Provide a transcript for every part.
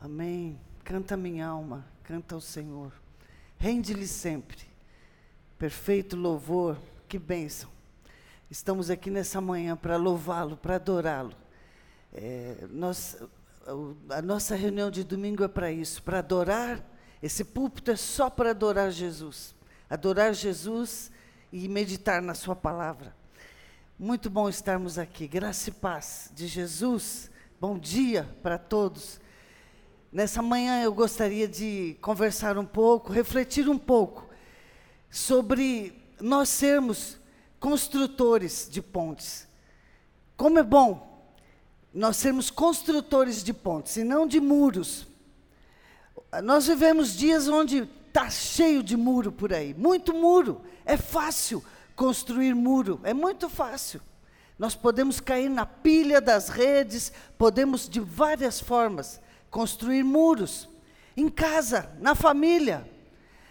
Amém. Canta minha alma, canta ao Senhor. Rende-lhe sempre. Perfeito louvor, que bênção. Estamos aqui nessa manhã para louvá-lo, para adorá-lo. É, nós, a nossa reunião de domingo é para isso, para adorar. Esse púlpito é só para adorar Jesus. Adorar Jesus e meditar na Sua palavra. Muito bom estarmos aqui. Graça e paz de Jesus. Bom dia para todos. Nessa manhã eu gostaria de conversar um pouco, refletir um pouco sobre nós sermos construtores de pontes. Como é bom nós sermos construtores de pontes e não de muros. Nós vivemos dias onde está cheio de muro por aí, muito muro. É fácil construir muro, é muito fácil. Nós podemos cair na pilha das redes, podemos de várias formas construir muros. Em casa, na família.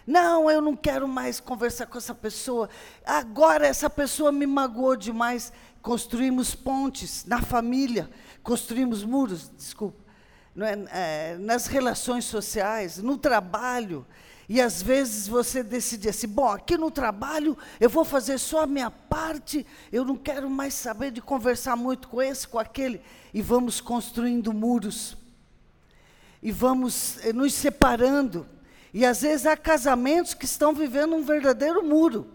Não, eu não quero mais conversar com essa pessoa. Agora essa pessoa me magoou demais. Construímos pontes na família, construímos muros, desculpa, é, é, nas relações sociais, no trabalho. E às vezes você decide assim: bom, aqui no trabalho eu vou fazer só a minha parte, eu não quero mais saber de conversar muito com esse, com aquele. E vamos construindo muros. E vamos eh, nos separando. E às vezes há casamentos que estão vivendo um verdadeiro muro.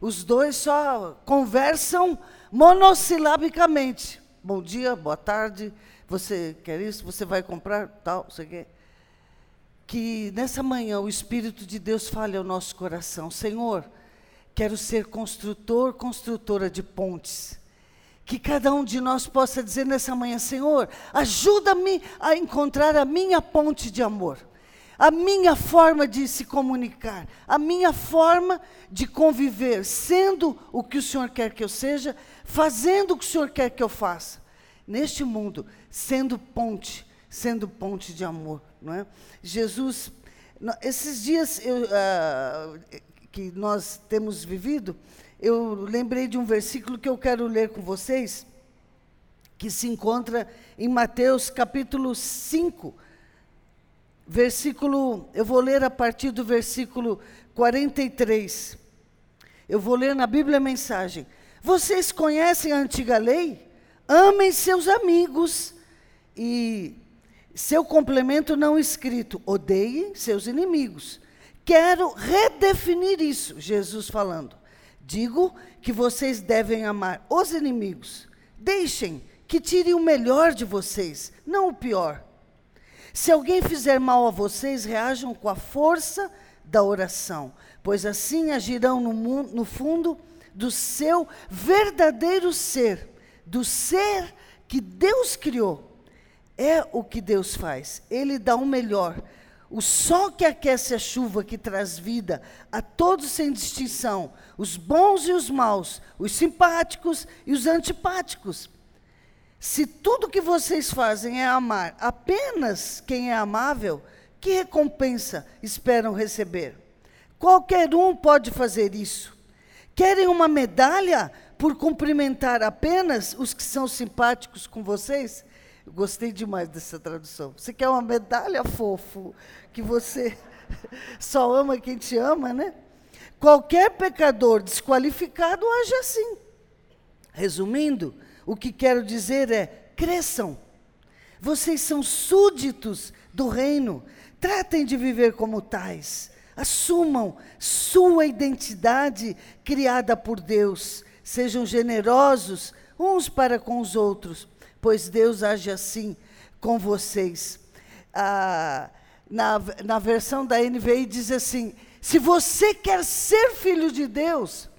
Os dois só conversam monossilabicamente. Bom dia, boa tarde, você quer isso? Você vai comprar? Tal, você quer? que nessa manhã o Espírito de Deus fale ao nosso coração: Senhor, quero ser construtor, construtora de pontes. Que cada um de nós possa dizer nessa manhã: Senhor, ajuda-me a encontrar a minha ponte de amor, a minha forma de se comunicar, a minha forma de conviver, sendo o que o Senhor quer que eu seja, fazendo o que o Senhor quer que eu faça, neste mundo, sendo ponte, sendo ponte de amor. Não é? Jesus, esses dias eu, ah, que nós temos vivido, eu lembrei de um versículo que eu quero ler com vocês, que se encontra em Mateus capítulo 5, versículo, eu vou ler a partir do versículo 43. Eu vou ler na Bíblia a mensagem. Vocês conhecem a antiga lei? Amem seus amigos e seu complemento não escrito: odeiem seus inimigos. Quero redefinir isso, Jesus falando. Digo que vocês devem amar os inimigos. Deixem que tire o melhor de vocês, não o pior. Se alguém fizer mal a vocês, reajam com a força da oração, pois assim agirão no, mundo, no fundo do seu verdadeiro ser, do ser que Deus criou é o que Deus faz. Ele dá o melhor. O sol que aquece a chuva, que traz vida a todos sem distinção, os bons e os maus, os simpáticos e os antipáticos. Se tudo que vocês fazem é amar apenas quem é amável, que recompensa esperam receber? Qualquer um pode fazer isso. Querem uma medalha por cumprimentar apenas os que são simpáticos com vocês? Eu gostei demais dessa tradução. Você quer uma medalha, fofo, que você só ama quem te ama, né? Qualquer pecador desqualificado age assim. Resumindo, o que quero dizer é: cresçam. Vocês são súditos do reino. Tratem de viver como tais. Assumam sua identidade criada por Deus. Sejam generosos uns para com os outros pois Deus age assim com vocês. Ah, na, na versão da NVI diz assim: se você quer ser filho de Deus,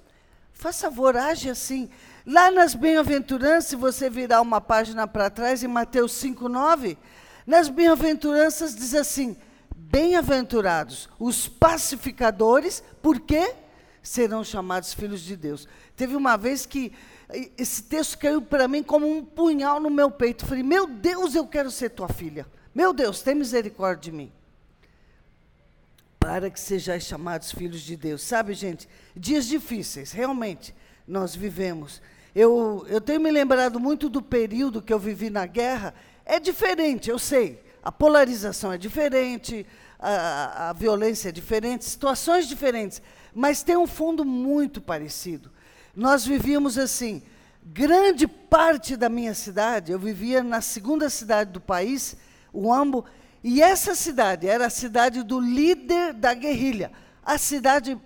faça favor, age assim. Lá nas bem-aventuranças, você virar uma página para trás, em Mateus 5,9, nas bem-aventuranças diz assim: Bem-aventurados os pacificadores, porque serão chamados filhos de Deus. Teve uma vez que esse texto caiu para mim como um punhal no meu peito. falei, meu Deus, eu quero ser tua filha. Meu Deus, tem misericórdia de mim. Para que sejais chamados filhos de Deus. Sabe, gente, dias difíceis, realmente, nós vivemos. Eu, eu tenho me lembrado muito do período que eu vivi na guerra. É diferente, eu sei. A polarização é diferente, a, a violência é diferente, situações diferentes, mas tem um fundo muito parecido. Nós vivíamos assim, grande parte da minha cidade, eu vivia na segunda cidade do país, o Ambo, e essa cidade era a cidade do líder da guerrilha. A cidade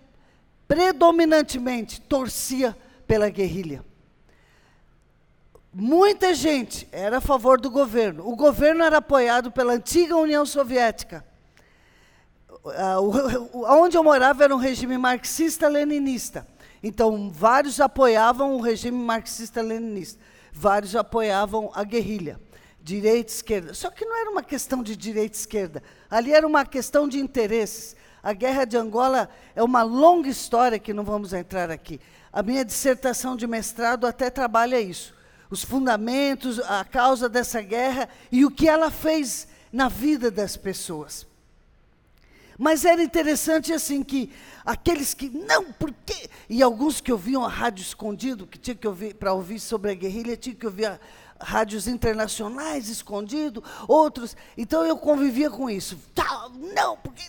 predominantemente torcia pela guerrilha. Muita gente era a favor do governo. O governo era apoiado pela antiga União Soviética. Onde eu morava era um regime marxista-leninista. Então, vários apoiavam o regime marxista-leninista, vários apoiavam a guerrilha, direita esquerda. Só que não era uma questão de direita esquerda, ali era uma questão de interesses. A guerra de Angola é uma longa história que não vamos entrar aqui. A minha dissertação de mestrado até trabalha isso. Os fundamentos, a causa dessa guerra e o que ela fez na vida das pessoas. Mas era interessante assim que aqueles que não, por quê? E alguns que ouviam a rádio escondido, que tinha que ouvir para ouvir sobre a guerrilha, tinha que ouvir a, rádios internacionais escondido, outros. Então eu convivia com isso. Tá, não, porque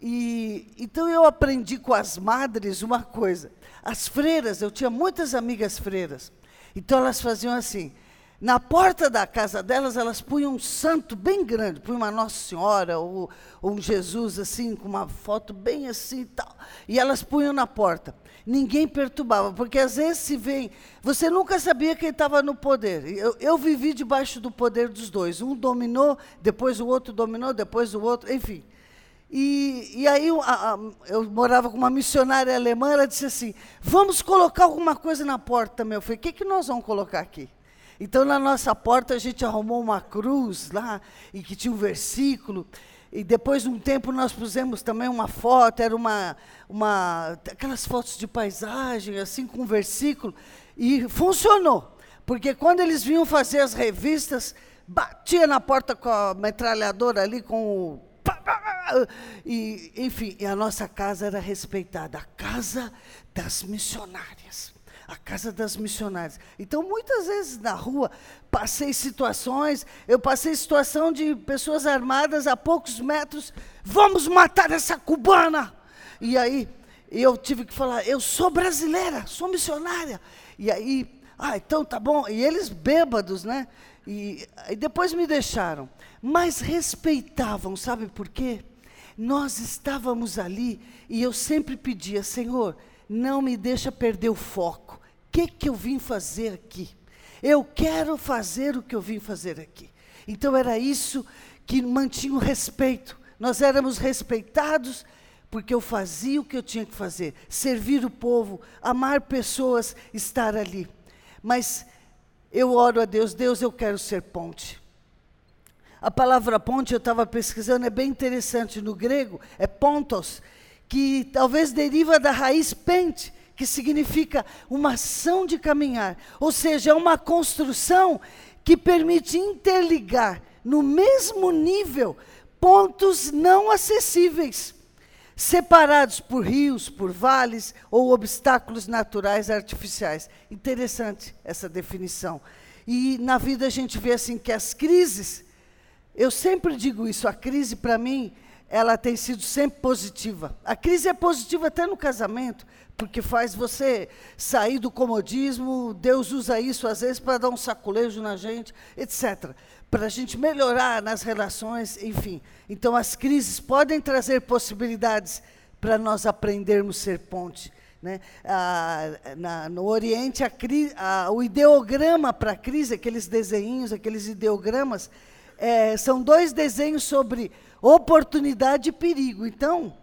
e então eu aprendi com as madres uma coisa. As freiras, eu tinha muitas amigas freiras. Então elas faziam assim: na porta da casa delas, elas punham um santo bem grande, punham uma Nossa Senhora ou, ou um Jesus assim, com uma foto bem assim e tal. E elas punham na porta. Ninguém perturbava, porque às vezes se vem. Você nunca sabia quem estava no poder. Eu, eu vivi debaixo do poder dos dois. Um dominou, depois o outro dominou, depois o outro, enfim. E, e aí a, a, eu morava com uma missionária alemã, ela disse assim: vamos colocar alguma coisa na porta, meu filho. O que, que nós vamos colocar aqui? Então, na nossa porta, a gente arrumou uma cruz lá, e que tinha um versículo. E depois de um tempo nós pusemos também uma foto, era uma, uma aquelas fotos de paisagem, assim, com um versículo. E funcionou. Porque quando eles vinham fazer as revistas, batia na porta com a metralhadora ali, com o. E, enfim, a nossa casa era respeitada a casa das missionárias a casa das missionárias. Então, muitas vezes na rua, passei situações, eu passei situação de pessoas armadas a poucos metros, vamos matar essa cubana. E aí, eu tive que falar, eu sou brasileira, sou missionária. E aí, ah, então tá bom. E eles bêbados, né? E, e depois me deixaram. Mas respeitavam, sabe por quê? Nós estávamos ali e eu sempre pedia, Senhor, não me deixa perder o foco. Que, que eu vim fazer aqui? Eu quero fazer o que eu vim fazer aqui. Então era isso que mantinha o respeito. Nós éramos respeitados porque eu fazia o que eu tinha que fazer, servir o povo, amar pessoas, estar ali. Mas eu oro a Deus, Deus, eu quero ser ponte. A palavra ponte, eu estava pesquisando, é bem interessante. No grego, é pontos, que talvez deriva da raiz pente, que significa uma ação de caminhar. Ou seja, é uma construção que permite interligar no mesmo nível pontos não acessíveis, separados por rios, por vales ou obstáculos naturais artificiais. Interessante essa definição. E na vida a gente vê assim que as crises, eu sempre digo isso, a crise para mim ela tem sido sempre positiva. A crise é positiva até no casamento, porque faz você sair do comodismo. Deus usa isso às vezes para dar um saculejo na gente, etc. Para a gente melhorar nas relações, enfim. Então, as crises podem trazer possibilidades para nós aprendermos a ser ponte. Né? Ah, na, no Oriente, a cri, a, o ideograma para a crise, aqueles desenhos, aqueles ideogramas, é, são dois desenhos sobre oportunidade e perigo. Então,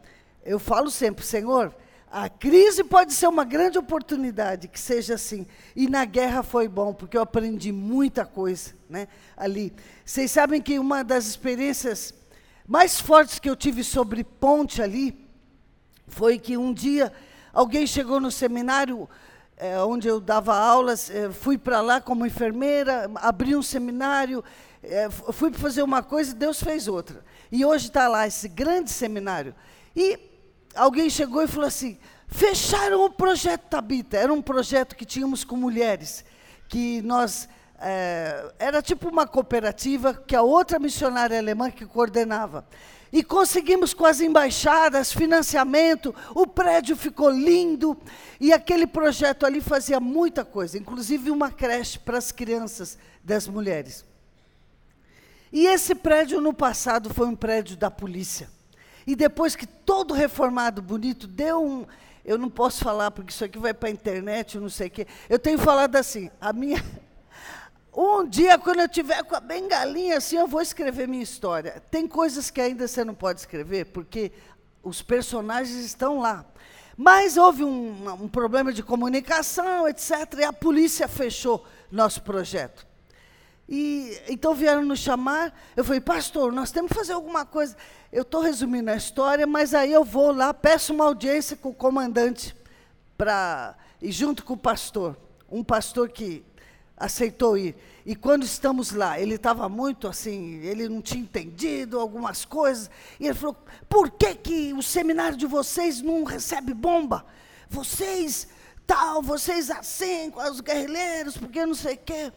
eu falo sempre, Senhor, a crise pode ser uma grande oportunidade, que seja assim. E na guerra foi bom, porque eu aprendi muita coisa né, ali. Vocês sabem que uma das experiências mais fortes que eu tive sobre ponte ali foi que um dia alguém chegou no seminário é, onde eu dava aulas, é, fui para lá como enfermeira, abri um seminário, é, fui fazer uma coisa e Deus fez outra. E hoje está lá esse grande seminário. E alguém chegou e falou assim: fecharam o projeto Tabita. Era um projeto que tínhamos com mulheres, que nós é, era tipo uma cooperativa que a outra missionária alemã que coordenava. E conseguimos com as embaixadas financiamento, o prédio ficou lindo, e aquele projeto ali fazia muita coisa, inclusive uma creche para as crianças das mulheres. E esse prédio no passado foi um prédio da polícia. E depois que todo reformado bonito deu um, eu não posso falar porque isso aqui vai para a internet, eu não sei o quê. Eu tenho falado assim, a minha um dia, quando eu tiver com a bengalinha assim, eu vou escrever minha história. Tem coisas que ainda você não pode escrever, porque os personagens estão lá. Mas houve um, um problema de comunicação, etc., e a polícia fechou nosso projeto. E então vieram nos chamar. Eu falei, pastor, nós temos que fazer alguma coisa. Eu estou resumindo a história, mas aí eu vou lá, peço uma audiência com o comandante para e junto com o pastor, um pastor que aceitou ir. E quando estamos lá, ele estava muito assim, ele não tinha entendido algumas coisas. E ele falou: por que, que o seminário de vocês não recebe bomba? Vocês tal, vocês assim, os guerrilheiros, porque não sei o quê.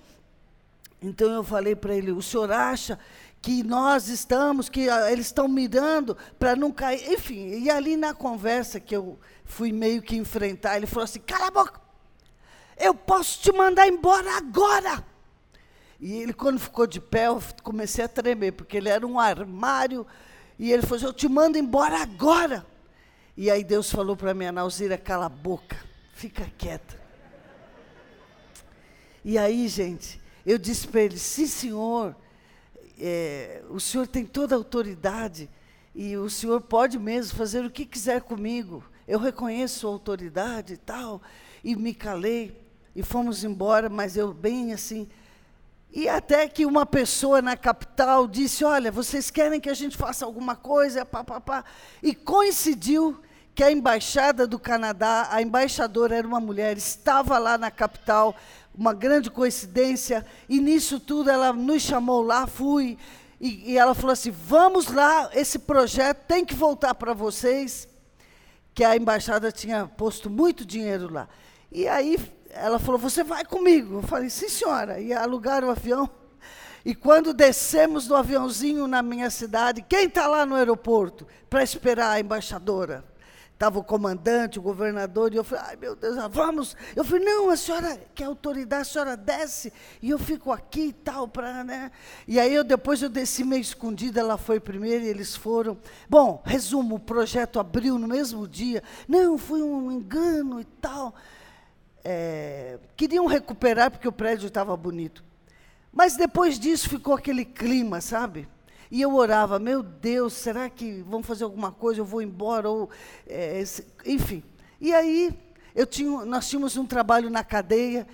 Então eu falei para ele: o senhor acha que nós estamos, que ah, eles estão mirando para não cair? Enfim, e ali na conversa que eu fui meio que enfrentar, ele falou assim: cala a boca eu posso te mandar embora agora. E ele, quando ficou de pé, eu comecei a tremer, porque ele era um armário. E ele falou: assim, Eu te mando embora agora. E aí Deus falou para mim, Nauzira, cala a boca, fica quieta. E aí, gente, eu disse para ele: Sim, senhor, é, o senhor tem toda a autoridade e o senhor pode mesmo fazer o que quiser comigo. Eu reconheço a autoridade e tal. E me calei e fomos embora, mas eu bem assim. E até que uma pessoa na capital disse: Olha, vocês querem que a gente faça alguma coisa? Pá, pá, pá. E coincidiu que a embaixada do Canadá, a embaixadora era uma mulher, estava lá na capital, uma grande coincidência, e nisso tudo ela nos chamou lá, fui, e, e ela falou assim: vamos lá, esse projeto tem que voltar para vocês, que a embaixada tinha posto muito dinheiro lá. E aí ela falou: Você vai comigo? Eu falei: Sim, senhora. E alugaram o avião. E quando descemos do aviãozinho na minha cidade, quem está lá no aeroporto para esperar a embaixadora? Estava o comandante, o governador, e eu falei, ai meu Deus, vamos. Eu falei, não, a senhora, que é autoridade, a senhora desce, e eu fico aqui e tal, para, né? E aí eu depois eu desci meio escondida, ela foi primeiro e eles foram. Bom, resumo, o projeto abriu no mesmo dia. Não, foi um engano e tal é, queriam recuperar porque o prédio estava bonito. Mas depois disso ficou aquele clima, sabe? E eu orava, meu Deus, será que vão fazer alguma coisa? Eu vou embora ou, é, enfim. E aí tinha, nós tínhamos um trabalho na cadeia.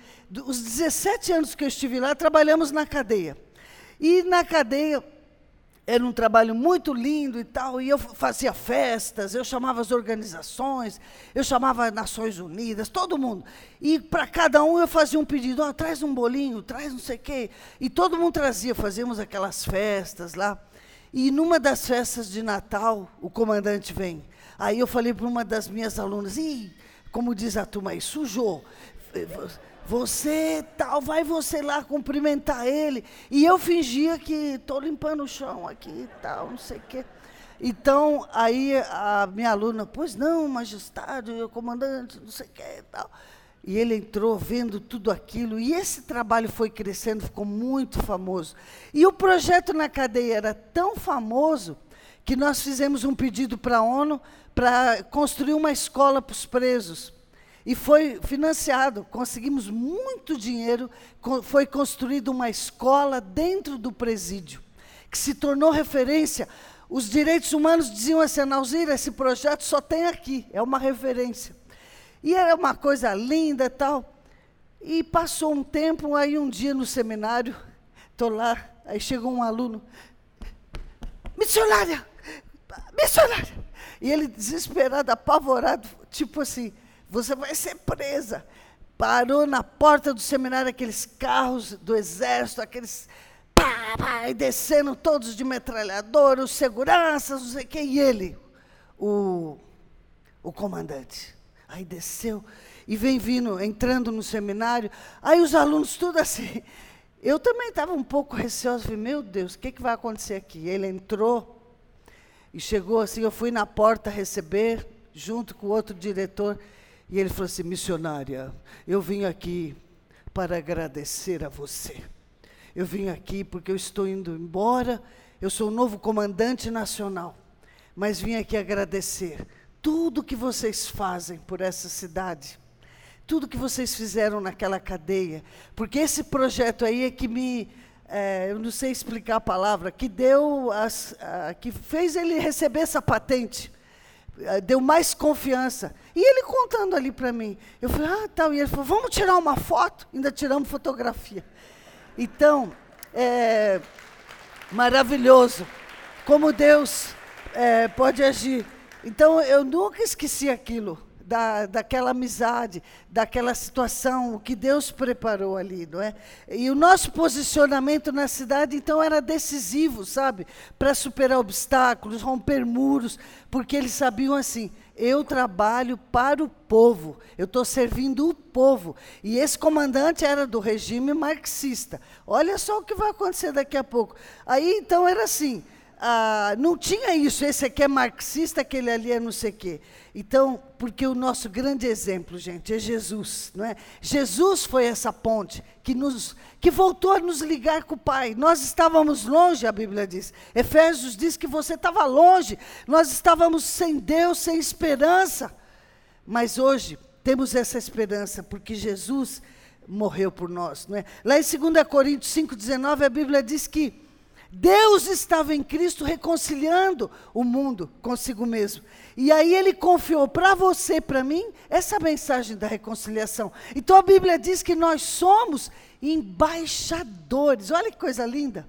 Os 17 anos que eu estive lá, trabalhamos na cadeia. E na cadeia era um trabalho muito lindo e tal, e eu fazia festas, eu chamava as organizações, eu chamava Nações Unidas, todo mundo. E para cada um eu fazia um pedido, oh, traz um bolinho, traz não sei o quê. E todo mundo trazia, fazíamos aquelas festas lá. E numa das festas de Natal, o comandante vem. Aí eu falei para uma das minhas alunas, Ih, como diz a turma aí, sujou. Você tal, vai você lá cumprimentar ele. E eu fingia que estou limpando o chão aqui e tal, não sei o quê. Então, aí a minha aluna, pois não, majestade, o comandante, não sei o quê e tal. E ele entrou vendo tudo aquilo, e esse trabalho foi crescendo, ficou muito famoso. E o projeto na cadeia era tão famoso que nós fizemos um pedido para a ONU para construir uma escola para os presos. E foi financiado, conseguimos muito dinheiro, foi construída uma escola dentro do presídio, que se tornou referência. Os direitos humanos diziam assim, Nauzira, esse projeto só tem aqui, é uma referência. E era uma coisa linda e tal. E passou um tempo, aí um dia no seminário, estou lá, aí chegou um aluno, missionária, missionária. E ele desesperado, apavorado, tipo assim, você vai ser presa. Parou na porta do seminário aqueles carros do exército, aqueles pá, pá, e descendo todos de metralhador, os seguranças, não sei o quê, e ele, o, o comandante. Aí desceu e vem vindo, entrando no seminário. Aí os alunos tudo assim. Eu também estava um pouco receosa, falei, meu Deus, o que, que vai acontecer aqui? Ele entrou e chegou assim, eu fui na porta receber, junto com o outro diretor, e ele falou assim, missionária, eu vim aqui para agradecer a você. Eu vim aqui porque eu estou indo embora, eu sou o novo comandante nacional, mas vim aqui agradecer tudo que vocês fazem por essa cidade tudo que vocês fizeram naquela cadeia. Porque esse projeto aí é que me. É, eu não sei explicar a palavra, que deu. As, a, que fez ele receber essa patente. É, deu mais confiança. E ele contando ali para mim. Eu falei, ah, tal. E ele falou, vamos tirar uma foto? Ainda tiramos fotografia. Então, é maravilhoso. Como Deus é, pode agir. Então, eu nunca esqueci aquilo da, daquela amizade, daquela situação, o que Deus preparou ali, não é? E o nosso posicionamento na cidade, então, era decisivo, sabe? Para superar obstáculos, romper muros, porque eles sabiam assim: eu trabalho para o povo, eu estou servindo o povo. E esse comandante era do regime marxista. Olha só o que vai acontecer daqui a pouco. Aí, então, era assim. Ah, não tinha isso, esse aqui é marxista, aquele ali é não sei o quê. Então, porque o nosso grande exemplo, gente, é Jesus, não é? Jesus foi essa ponte que nos que voltou a nos ligar com o Pai. Nós estávamos longe, a Bíblia diz. Efésios diz que você estava longe. Nós estávamos sem Deus, sem esperança. Mas hoje temos essa esperança porque Jesus morreu por nós, não é? Lá em 2 Coríntios 5:19 a Bíblia diz que Deus estava em Cristo reconciliando o mundo consigo mesmo. E aí ele confiou para você, para mim, essa mensagem da reconciliação. Então a Bíblia diz que nós somos embaixadores. Olha que coisa linda.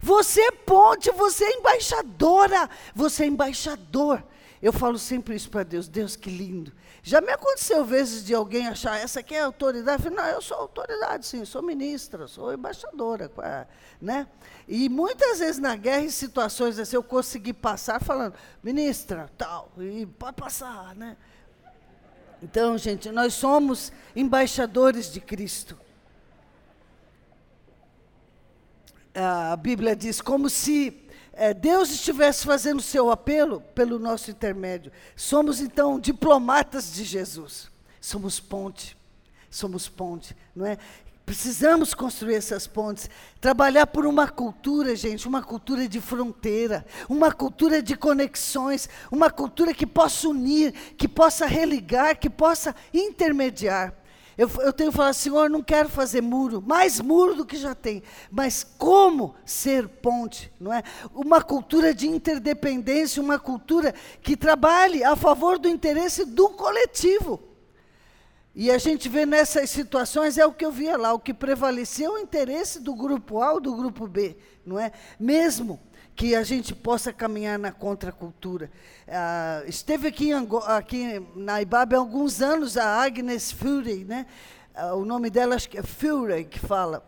Você é ponte, você é embaixadora, você é embaixador. Eu falo sempre isso para Deus, Deus que lindo. Já me aconteceu vezes de alguém achar, essa aqui é autoridade. Eu falei, não, eu sou autoridade, sim, sou ministra, sou embaixadora. Né? E muitas vezes na guerra, em situações assim, eu consegui passar falando, ministra, tal, e pode passar. Né? Então, gente, nós somos embaixadores de Cristo. A Bíblia diz, como se Deus estivesse fazendo o seu apelo pelo nosso intermédio. Somos, então, diplomatas de Jesus. Somos ponte. Somos ponte, não é? Precisamos construir essas pontes, trabalhar por uma cultura, gente, uma cultura de fronteira, uma cultura de conexões, uma cultura que possa unir, que possa religar, que possa intermediar. Eu, eu tenho falado, Senhor, não quero fazer muro, mais muro do que já tem, mas como ser ponte, não é? Uma cultura de interdependência, uma cultura que trabalhe a favor do interesse do coletivo. E a gente vê nessas situações, é o que eu via lá, o que prevaleceu é o interesse do grupo A ou do grupo B, não é? Mesmo que a gente possa caminhar na contracultura. Ah, esteve aqui, em, aqui na IBAB há alguns anos a Agnes Fury, né? Ah, o nome dela acho que é Fury que fala.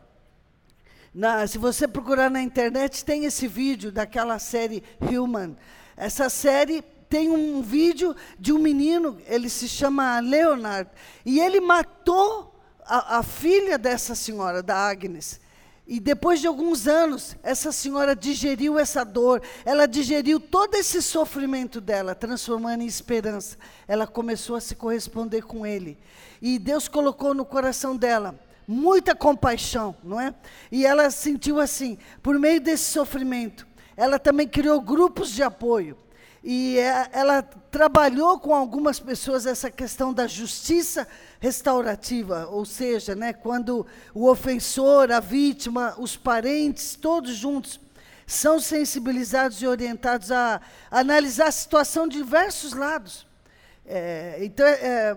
Na, se você procurar na internet, tem esse vídeo daquela série Human. Essa série tem um vídeo de um menino, ele se chama Leonard, e ele matou a, a filha dessa senhora, da Agnes. E depois de alguns anos, essa senhora digeriu essa dor, ela digeriu todo esse sofrimento dela, transformando em esperança. Ela começou a se corresponder com ele. E Deus colocou no coração dela muita compaixão, não é? E ela sentiu assim, por meio desse sofrimento, ela também criou grupos de apoio. E é, ela trabalhou com algumas pessoas essa questão da justiça restaurativa, ou seja, né, quando o ofensor, a vítima, os parentes, todos juntos, são sensibilizados e orientados a, analisar a situação de diversos lados. É, então, é,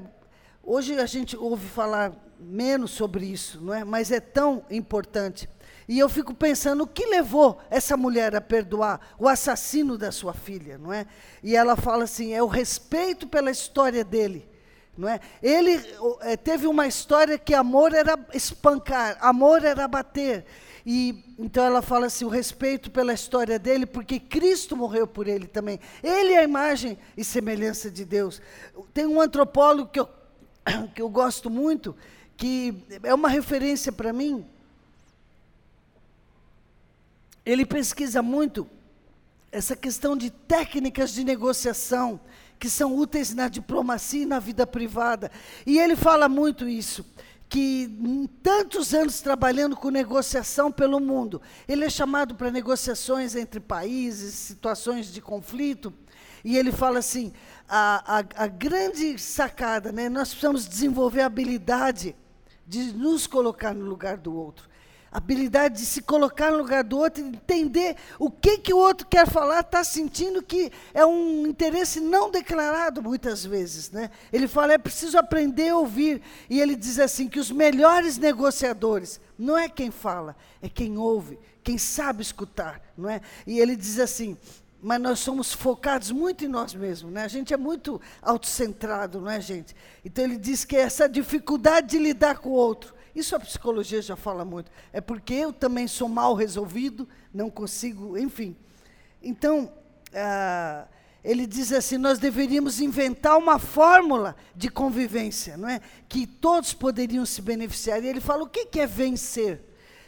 hoje a gente ouve falar menos sobre isso, não é? mas é tão importante. E eu fico pensando o que levou essa mulher a perdoar o assassino da sua filha, não é? E ela fala assim: é o respeito pela história dele. Não é? Ele é, teve uma história que amor era espancar, amor era bater. E então ela fala assim, o respeito pela história dele, porque Cristo morreu por ele também. Ele é a imagem e semelhança de Deus. Tem um antropólogo que eu, que eu gosto muito, que é uma referência para mim, ele pesquisa muito essa questão de técnicas de negociação que são úteis na diplomacia e na vida privada. E ele fala muito isso, que tantos anos trabalhando com negociação pelo mundo, ele é chamado para negociações entre países, situações de conflito, e ele fala assim: a, a, a grande sacada, né, nós precisamos desenvolver a habilidade de nos colocar no lugar do outro habilidade de se colocar no lugar do outro, entender o que, que o outro quer falar, está sentindo que é um interesse não declarado muitas vezes. Né? Ele fala, é preciso aprender a ouvir. E ele diz assim, que os melhores negociadores, não é quem fala, é quem ouve, quem sabe escutar. Não é? E ele diz assim, mas nós somos focados muito em nós mesmos, né? A gente é muito autocentrado, não é, gente? Então ele diz que essa dificuldade de lidar com o outro isso a psicologia já fala muito. É porque eu também sou mal resolvido, não consigo, enfim. Então, ah, ele diz assim: nós deveríamos inventar uma fórmula de convivência, não é? Que todos poderiam se beneficiar. E ele fala: o que é vencer?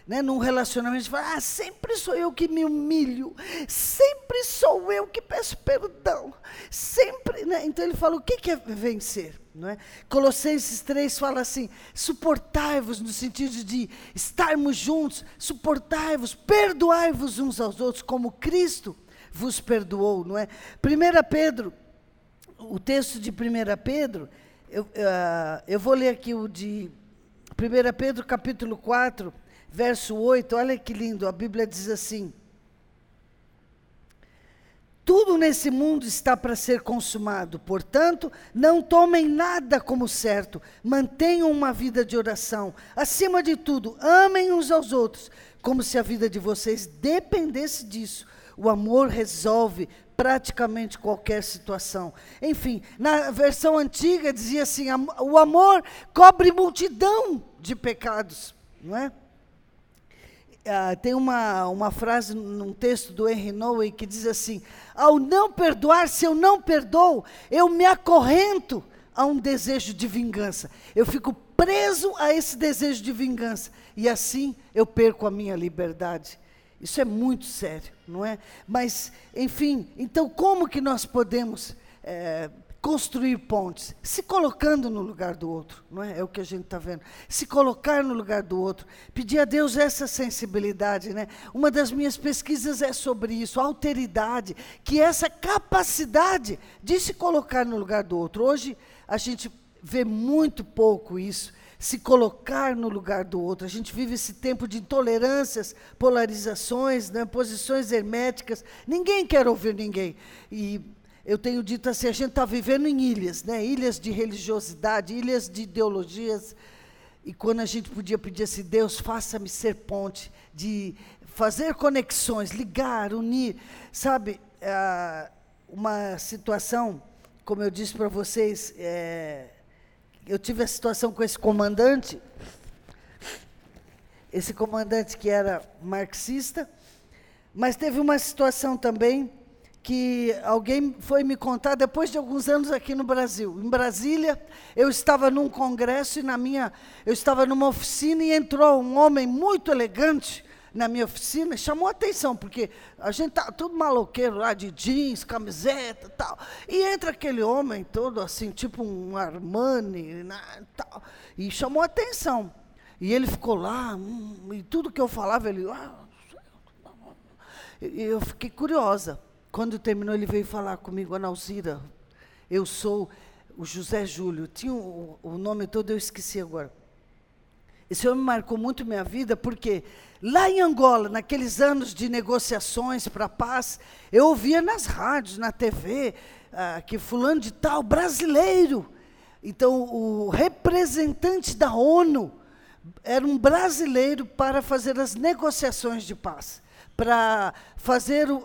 né, num relacionamento, fala, ah, sempre sou eu que me humilho, sempre sou eu que peço perdão, sempre. Né? Então ele fala, o que é vencer? Não é? Colossenses 3 fala assim: suportai-vos no sentido de estarmos juntos, suportai-vos, perdoai-vos uns aos outros, como Cristo vos perdoou, não é? 1 Pedro, o texto de 1 Pedro, eu, uh, eu vou ler aqui o de 1 Pedro capítulo 4, verso 8, olha que lindo, a Bíblia diz assim: Tudo nesse mundo está para ser consumado, portanto, não tomem nada como certo, mantenham uma vida de oração. Acima de tudo, amem uns aos outros, como se a vida de vocês dependesse disso. O amor resolve praticamente qualquer situação. Enfim, na versão antiga dizia assim: o amor cobre multidão de pecados, não é? Ah, tem uma, uma frase num texto do Henry Nowen que diz assim: Ao não perdoar, se eu não perdoo, eu me acorrento a um desejo de vingança. Eu fico preso a esse desejo de vingança. E assim eu perco a minha liberdade. Isso é muito sério, não é? Mas, enfim, então como que nós podemos é, construir pontes, se colocando no lugar do outro, não é? É o que a gente está vendo. Se colocar no lugar do outro, pedir a Deus essa sensibilidade, né? Uma das minhas pesquisas é sobre isso, alteridade, que é essa capacidade de se colocar no lugar do outro. Hoje a gente vê muito pouco isso, se colocar no lugar do outro. A gente vive esse tempo de intolerâncias, polarizações, né? posições herméticas. Ninguém quer ouvir ninguém. E eu tenho dito assim, a gente está vivendo em ilhas, né? ilhas de religiosidade, ilhas de ideologias. E quando a gente podia pedir assim, Deus, faça-me ser ponte, de fazer conexões, ligar, unir. Sabe, é, uma situação, como eu disse para vocês, é, eu tive a situação com esse comandante, esse comandante que era marxista, mas teve uma situação também que alguém foi me contar depois de alguns anos aqui no Brasil. Em Brasília, eu estava num congresso e na minha, eu estava numa oficina e entrou um homem muito elegante na minha oficina, chamou atenção, porque a gente tá tudo maloqueiro lá de jeans, camiseta, tal. E entra aquele homem todo assim, tipo um Armani, né, tal, e chamou atenção. E ele ficou lá, hum, e tudo que eu falava, ele. Ah, eu fiquei curiosa. Quando terminou, ele veio falar comigo, Analzira, eu sou o José Júlio. Tinha o, o nome todo, eu esqueci agora. Esse homem marcou muito minha vida, porque lá em Angola, naqueles anos de negociações para a paz, eu ouvia nas rádios, na TV, ah, que fulano de tal, brasileiro. Então, o representante da ONU era um brasileiro para fazer as negociações de paz para fazer, uh,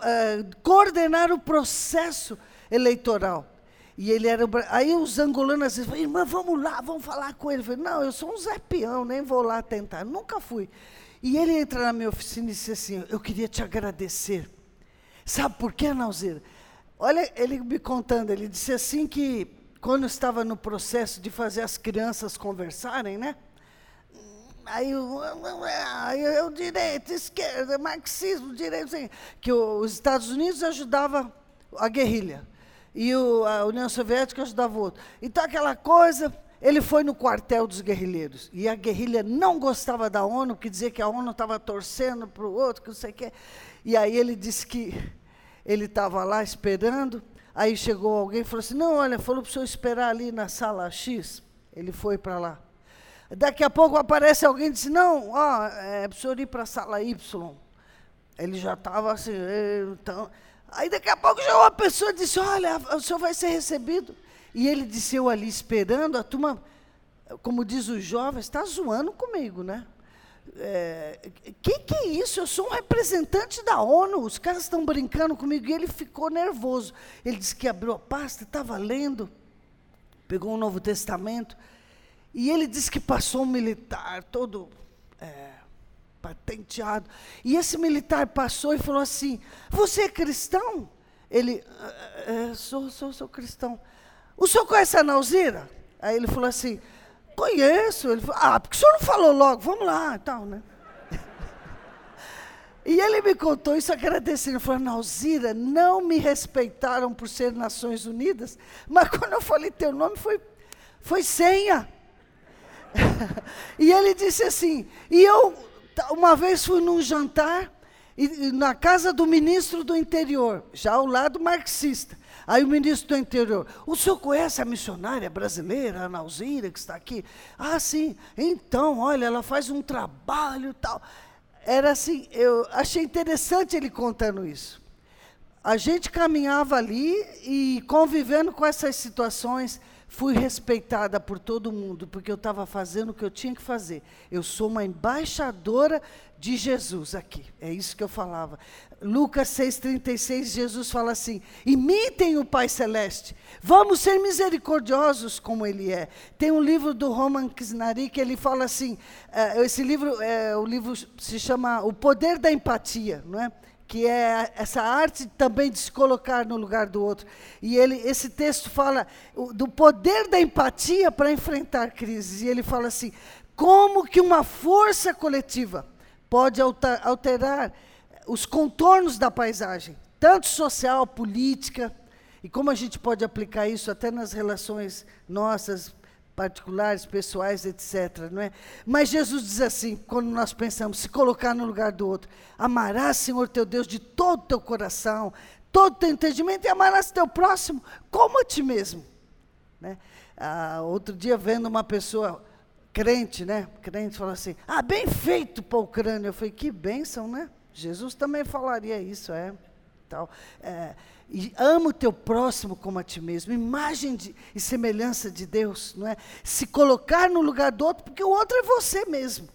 coordenar o processo eleitoral. E ele era. Aí os angolanos falam, irmã, vamos lá, vamos falar com ele. Eu falei, não, eu sou um Zé Peão, nem vou lá tentar. Nunca fui. E ele entra na minha oficina e disse assim: Eu queria te agradecer. Sabe por quê, Nauzeira? Olha, ele me contando, ele disse assim que quando estava no processo de fazer as crianças conversarem, né? Aí, aí o direito, esquerda, marxismo, direito, assim, que os Estados Unidos ajudavam a guerrilha e o, a União Soviética ajudava o outro. Então aquela coisa, ele foi no quartel dos guerrilheiros e a guerrilha não gostava da ONU, que dizia que a ONU estava torcendo para o outro, que não sei o quê. E aí ele disse que ele estava lá esperando, aí chegou alguém e falou assim, não, olha, falou para o senhor esperar ali na sala X. Ele foi para lá. Daqui a pouco aparece alguém e diz, não, ó, é para o senhor ir para a sala Y. Ele já estava assim, então. Aí daqui a pouco chegou uma pessoa disse, olha, o senhor vai ser recebido. E ele disse, eu ali esperando, a turma, como diz os jovens, está zoando comigo, né? é, que que é isso? Eu sou um representante da ONU, os caras estão brincando comigo. E ele ficou nervoso. Ele disse que abriu a pasta, estava lendo, pegou o um Novo Testamento, e ele disse que passou um militar todo é, patenteado. E esse militar passou e falou assim: Você é cristão? Ele, é, sou, sou, sou cristão. O senhor conhece a Nauzira? Aí ele falou assim: Conheço. Ele falou, ah, porque o senhor não falou logo? Vamos lá, tal, né? E ele me contou isso agradecendo. Ele falou, Nauzira, não me respeitaram por ser Nações Unidas, mas quando eu falei teu nome foi, foi senha. e ele disse assim, e eu uma vez fui num jantar e, na casa do ministro do interior, já ao lado marxista. Aí o ministro do interior, o senhor conhece a missionária brasileira, a Nauzira, que está aqui? Ah, sim. Então, olha, ela faz um trabalho e tal. Era assim, eu achei interessante ele contando isso. A gente caminhava ali e convivendo com essas situações, fui respeitada por todo mundo, porque eu estava fazendo o que eu tinha que fazer. Eu sou uma embaixadora de Jesus aqui. É isso que eu falava. Lucas 6,36, Jesus fala assim: imitem o Pai Celeste, vamos ser misericordiosos como Ele é. Tem um livro do Roman Kisnari que ele fala assim: uh, esse livro, uh, o livro se chama O Poder da Empatia, não é? Que é essa arte também de se colocar no lugar do outro. E ele, esse texto fala do poder da empatia para enfrentar crises. E ele fala assim: como que uma força coletiva pode alterar os contornos da paisagem, tanto social, política, e como a gente pode aplicar isso até nas relações nossas, particulares, pessoais, etc. Não é? Mas Jesus diz assim, quando nós pensamos, se colocar no lugar do outro, amarás, Senhor teu Deus, de todo o teu coração, todo o teu entendimento, e amarás teu próximo como a ti mesmo. Né? Ah, outro dia, vendo uma pessoa crente, né? Crente falou assim, ah, bem feito para a Ucrânia. Eu falei, que bênção, né? Jesus também falaria isso, é. Tal. É, e ama o teu próximo como a ti mesmo, imagem de, e semelhança de Deus, não é? Se colocar no lugar do outro, porque o outro é você mesmo.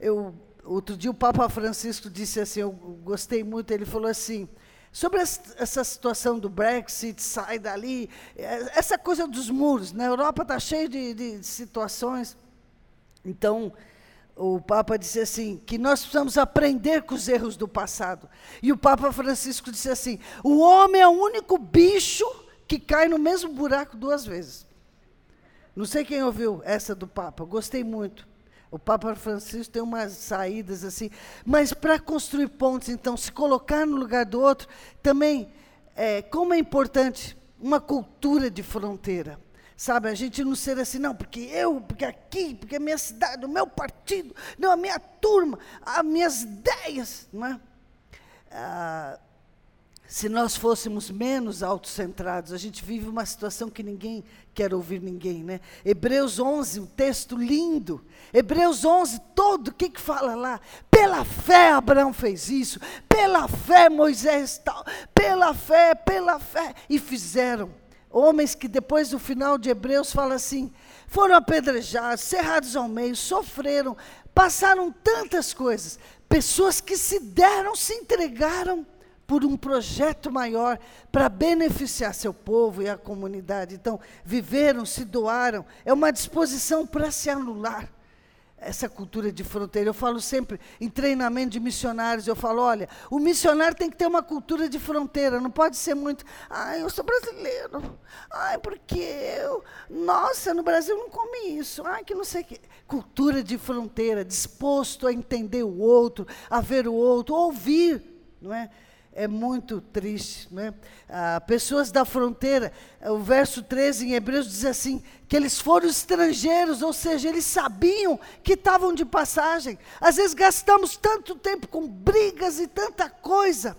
Eu, outro dia o Papa Francisco disse assim, eu gostei muito, ele falou assim, sobre essa situação do Brexit, sai dali, é, essa coisa dos muros, na Europa está cheio de, de situações. Então, o Papa disse assim, que nós precisamos aprender com os erros do passado. E o Papa Francisco disse assim: o homem é o único bicho que cai no mesmo buraco duas vezes. Não sei quem ouviu essa do Papa, gostei muito. O Papa Francisco tem umas saídas assim, mas para construir pontes, então, se colocar no lugar do outro, também, é, como é importante uma cultura de fronteira. Sabe, a gente não ser assim, não, porque eu, porque aqui, porque a minha cidade, o meu partido, não, a minha turma, as minhas ideias, não é? Ah, se nós fôssemos menos autocentrados, a gente vive uma situação que ninguém quer ouvir ninguém, né? Hebreus 11, um texto lindo. Hebreus 11, todo, o que que fala lá? Pela fé Abraão fez isso, pela fé Moisés tal, pela fé, pela fé, e fizeram Homens que depois do final de Hebreus fala assim: foram apedrejados, cerrados ao meio, sofreram, passaram tantas coisas. Pessoas que se deram, se entregaram por um projeto maior para beneficiar seu povo e a comunidade. Então, viveram, se doaram. É uma disposição para se anular. Essa cultura de fronteira. Eu falo sempre em treinamento de missionários, eu falo, olha, o missionário tem que ter uma cultura de fronteira, não pode ser muito, ai, eu sou brasileiro, ai, porque eu, nossa, no Brasil não come isso, ai, que não sei o quê. Cultura de fronteira, disposto a entender o outro, a ver o outro, ouvir, não é? É muito triste. Né? Ah, pessoas da fronteira, o verso 13 em Hebreus diz assim: que eles foram estrangeiros, ou seja, eles sabiam que estavam de passagem. Às vezes gastamos tanto tempo com brigas e tanta coisa,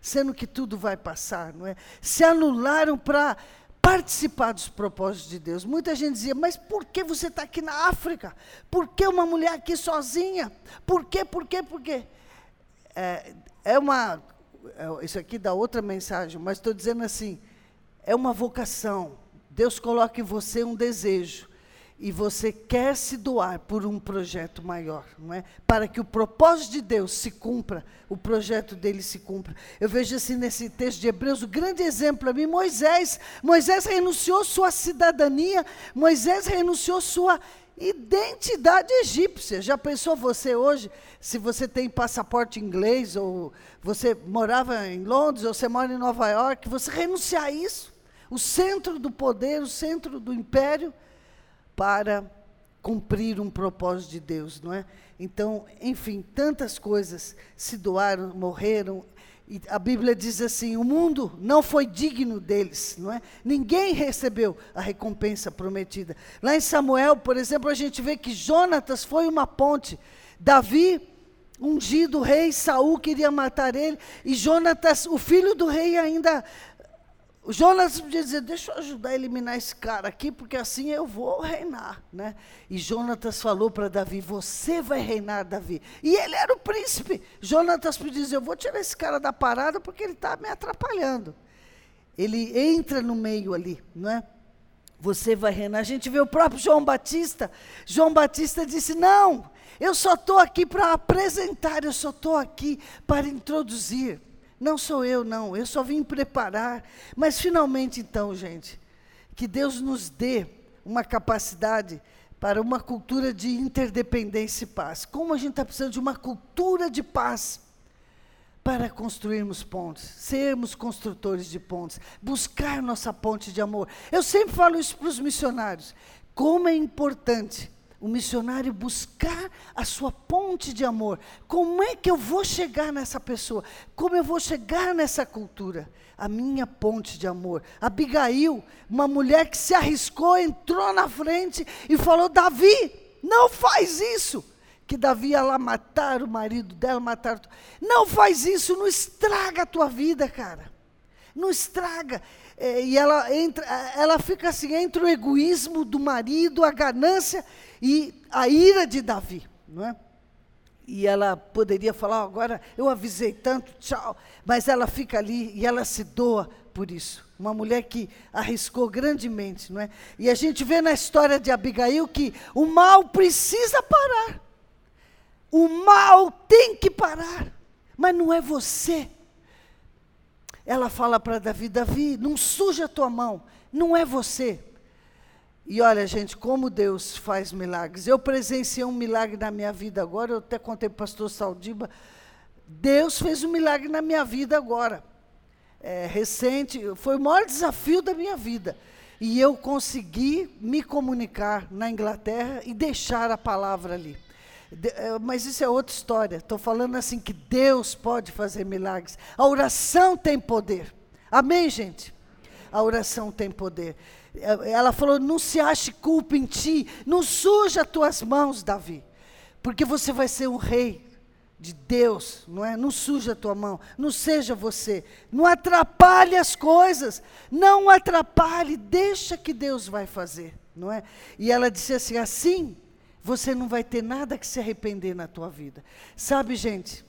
sendo que tudo vai passar, não é? Se anularam para participar dos propósitos de Deus. Muita gente dizia, mas por que você está aqui na África? Por que uma mulher aqui sozinha? Por quê, por quê, por quê? É, é uma isso aqui dá outra mensagem, mas estou dizendo assim, é uma vocação. Deus coloca em você um desejo e você quer se doar por um projeto maior, não é? Para que o propósito de Deus se cumpra, o projeto dele se cumpra. Eu vejo assim nesse texto de Hebreus, o grande exemplo para mim, Moisés. Moisés renunciou sua cidadania, Moisés renunciou sua identidade egípcia. Já pensou você hoje, se você tem passaporte inglês, ou você morava em Londres, ou você mora em Nova York, você renunciar a isso? O centro do poder, o centro do império, para cumprir um propósito de Deus, não é? Então, enfim, tantas coisas se doaram, morreram, e a Bíblia diz assim: o mundo não foi digno deles, não é? Ninguém recebeu a recompensa prometida. Lá em Samuel, por exemplo, a gente vê que Jonatas foi uma ponte. Davi, ungido rei, Saul queria matar ele, e Jonatas, o filho do rei, ainda o Jonas podia dizer, deixa eu ajudar a eliminar esse cara aqui, porque assim eu vou reinar. Né? E Jonatas falou para Davi, você vai reinar, Davi. E ele era o príncipe. Jonatas podia dizer, eu vou tirar esse cara da parada porque ele está me atrapalhando. Ele entra no meio ali, não é? Você vai reinar. A gente vê o próprio João Batista. João Batista disse, não, eu só estou aqui para apresentar, eu só estou aqui para introduzir. Não sou eu, não, eu só vim preparar. Mas finalmente, então, gente, que Deus nos dê uma capacidade para uma cultura de interdependência e paz. Como a gente está precisando de uma cultura de paz para construirmos pontes, sermos construtores de pontes, buscar nossa ponte de amor. Eu sempre falo isso para os missionários. Como é importante o missionário buscar a sua ponte de amor. Como é que eu vou chegar nessa pessoa? Como eu vou chegar nessa cultura? A minha ponte de amor. Abigail, uma mulher que se arriscou, entrou na frente e falou: Davi, não faz isso. Que Davi ia lá matar o marido dela, matar. Não faz isso, não estraga a tua vida, cara. Não estraga. É, e ela, entra, ela fica assim, entre o egoísmo do marido, a ganância e a ira de Davi, não é? E ela poderia falar, oh, agora eu avisei tanto, tchau, mas ela fica ali e ela se doa por isso. Uma mulher que arriscou grandemente, não é? E a gente vê na história de Abigail que o mal precisa parar. O mal tem que parar, mas não é você. Ela fala para Davi: Davi, não suja a tua mão, não é você. E olha, gente, como Deus faz milagres. Eu presenciei um milagre na minha vida agora, eu até contei para o pastor Saldiba. Deus fez um milagre na minha vida agora. É, recente, foi o maior desafio da minha vida. E eu consegui me comunicar na Inglaterra e deixar a palavra ali. É, mas isso é outra história. Estou falando assim que Deus pode fazer milagres. A oração tem poder. Amém, gente? A oração tem poder. Ela falou: não se ache culpa em ti, não suja as tuas mãos, Davi, porque você vai ser um rei de Deus, não é? Não suja a tua mão, não seja você, não atrapalhe as coisas, não atrapalhe, deixa que Deus vai fazer, não é? E ela disse assim: assim você não vai ter nada que se arrepender na tua vida. Sabe, gente,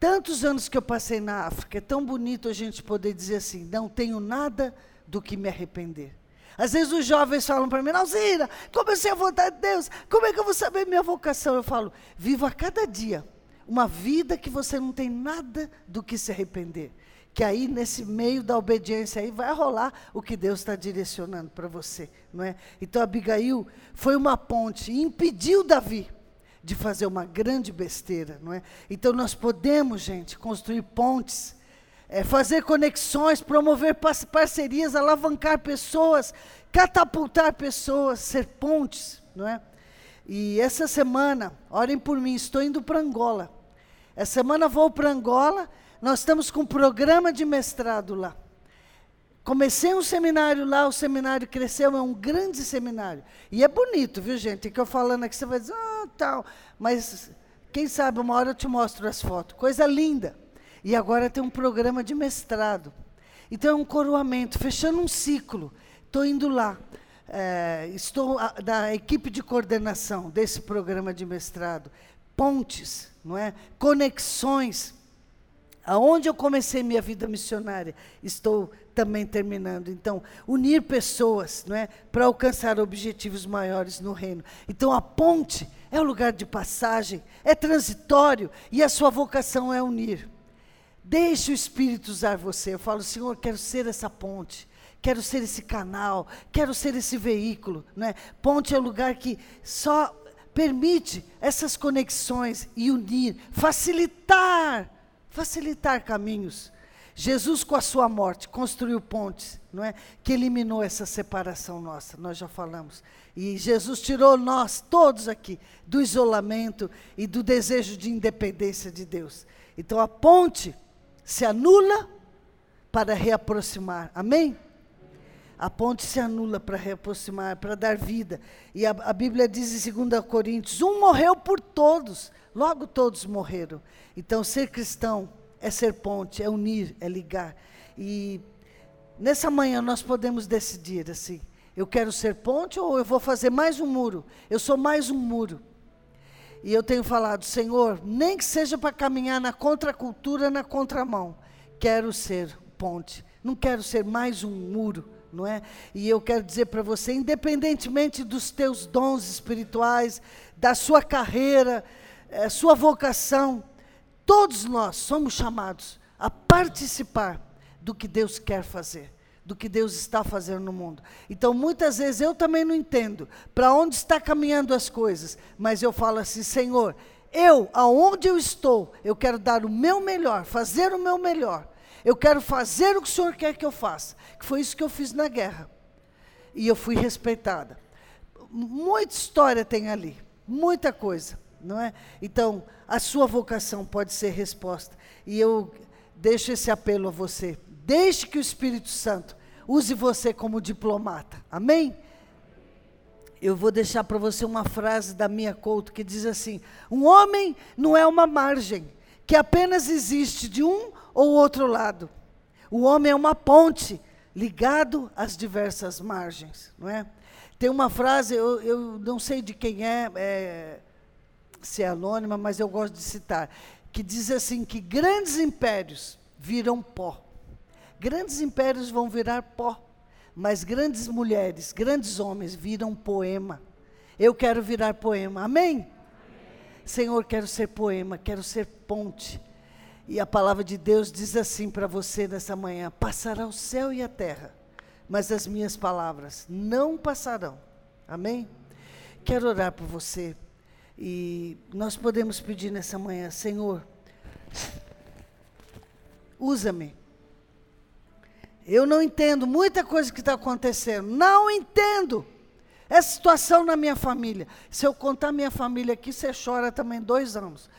tantos anos que eu passei na África, é tão bonito a gente poder dizer assim: não tenho nada do que me arrepender. Às vezes os jovens falam para mim, Alzira, comecei a vontade de Deus, como é que eu vou saber minha vocação? Eu falo, viva a cada dia uma vida que você não tem nada do que se arrepender. Que aí nesse meio da obediência aí vai rolar o que Deus está direcionando para você, não é? Então Abigail foi uma ponte e impediu Davi de fazer uma grande besteira, não é? Então nós podemos, gente, construir pontes, é, fazer conexões, promover parcerias, alavancar pessoas, catapultar pessoas, ser pontes, não é? E essa semana, orem por mim, estou indo para Angola. Essa semana vou para Angola, nós estamos com um programa de mestrado lá. Comecei um seminário lá, o seminário cresceu, é um grande seminário. E é bonito, viu, gente? Que eu falando aqui, você vai dizer, ah, tal. Mas, quem sabe, uma hora eu te mostro as fotos. Coisa linda. E agora tem um programa de mestrado. Então é um coroamento, fechando um ciclo. Estou indo lá. É, estou a, da equipe de coordenação desse programa de mestrado. Pontes, não é? Conexões. Aonde eu comecei minha vida missionária, estou também terminando. Então, unir pessoas, não é, para alcançar objetivos maiores no reino. Então, a ponte é o lugar de passagem, é transitório e a sua vocação é unir. Deixe o Espírito usar você. Eu falo, Senhor, quero ser essa ponte. Quero ser esse canal, quero ser esse veículo. Não é? Ponte é o lugar que só permite essas conexões e unir, facilitar facilitar caminhos. Jesus, com a sua morte, construiu pontes, não é? Que eliminou essa separação nossa, nós já falamos. E Jesus tirou nós, todos aqui, do isolamento e do desejo de independência de Deus. Então a ponte se anula para reaproximar. Amém? A ponte se anula para reaproximar, para dar vida. E a, a, Bíblia diz em 2 Coríntios: um morreu por todos, logo todos morreram. Então, ser cristão é ser ponte, é unir, é ligar. E nessa manhã nós podemos decidir assim: eu quero ser ponte ou eu vou fazer mais um muro? Eu sou mais um muro. E eu tenho falado, Senhor, nem que seja para caminhar na contracultura, na contramão, quero ser ponte. Não quero ser mais um muro não é? E eu quero dizer para você, independentemente dos teus dons espirituais, da sua carreira, é, sua vocação, todos nós somos chamados a participar do que Deus quer fazer, do que Deus está fazendo no mundo. Então, muitas vezes eu também não entendo para onde está caminhando as coisas, mas eu falo assim, Senhor, eu, aonde eu estou, eu quero dar o meu melhor, fazer o meu melhor eu quero fazer o que o Senhor quer que eu faça. Que foi isso que eu fiz na guerra. E eu fui respeitada. Muita história tem ali, muita coisa, não é? Então, a sua vocação pode ser resposta. E eu deixo esse apelo a você. Deixe que o Espírito Santo use você como diplomata. Amém? Eu vou deixar para você uma frase da minha Couto que diz assim: Um homem não é uma margem que apenas existe de um ou outro lado. O homem é uma ponte ligado às diversas margens, não é? Tem uma frase, eu, eu não sei de quem é, é, se é anônima, mas eu gosto de citar, que diz assim que grandes impérios viram pó. Grandes impérios vão virar pó, mas grandes mulheres, grandes homens viram poema. Eu quero virar poema. Amém? Amém? Senhor, quero ser poema, quero ser ponte e a palavra de Deus diz assim para você nessa manhã: passará o céu e a terra, mas as minhas palavras não passarão. Amém? Quero orar por você. E nós podemos pedir nessa manhã, Senhor, usa-me. Eu não entendo muita coisa que está acontecendo. Não entendo. Essa situação na minha família. Se eu contar minha família aqui, você chora também dois anos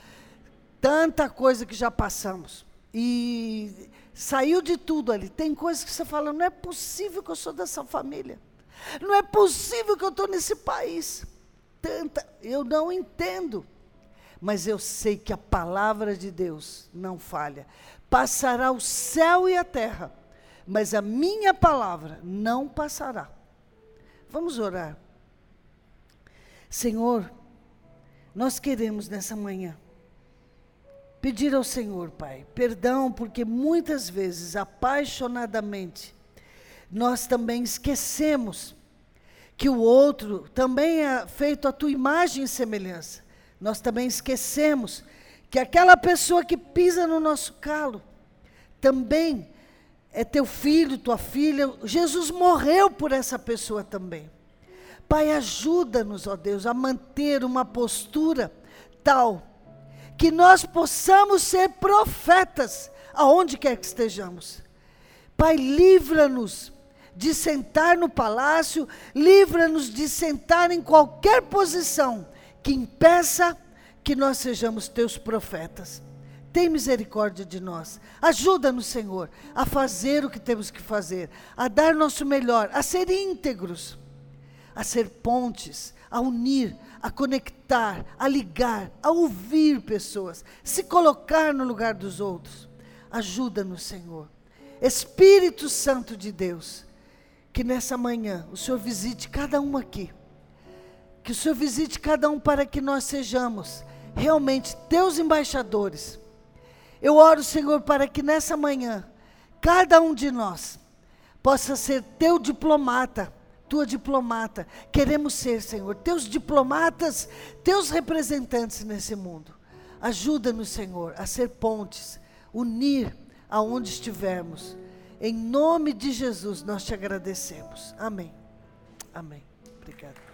tanta coisa que já passamos. E saiu de tudo ali. Tem coisas que você fala, não é possível que eu sou dessa família. Não é possível que eu estou nesse país. Tanta, eu não entendo. Mas eu sei que a palavra de Deus não falha. Passará o céu e a terra, mas a minha palavra não passará. Vamos orar. Senhor, nós queremos nessa manhã pedir ao Senhor, Pai, perdão, porque muitas vezes, apaixonadamente, nós também esquecemos que o outro também é feito a tua imagem e semelhança. Nós também esquecemos que aquela pessoa que pisa no nosso calo também é teu filho, tua filha. Jesus morreu por essa pessoa também. Pai, ajuda-nos, ó Deus, a manter uma postura tal que nós possamos ser profetas aonde quer que estejamos. Pai, livra-nos de sentar no palácio, livra-nos de sentar em qualquer posição que impeça que nós sejamos teus profetas. Tem misericórdia de nós. Ajuda-nos, Senhor, a fazer o que temos que fazer, a dar nosso melhor, a ser íntegros, a ser pontes, a unir, a conectar, a ligar, a ouvir pessoas, se colocar no lugar dos outros. Ajuda-nos, Senhor. Espírito Santo de Deus, que nessa manhã o Senhor visite cada um aqui. Que o Senhor visite cada um para que nós sejamos realmente teus embaixadores eu oro, Senhor, para que nessa manhã, cada um de nós possa ser teu diplomata, tua diplomata. Queremos ser, Senhor, teus diplomatas, teus representantes nesse mundo. Ajuda-nos, Senhor, a ser pontes, unir aonde estivermos. Em nome de Jesus, nós te agradecemos. Amém. Amém. Obrigada.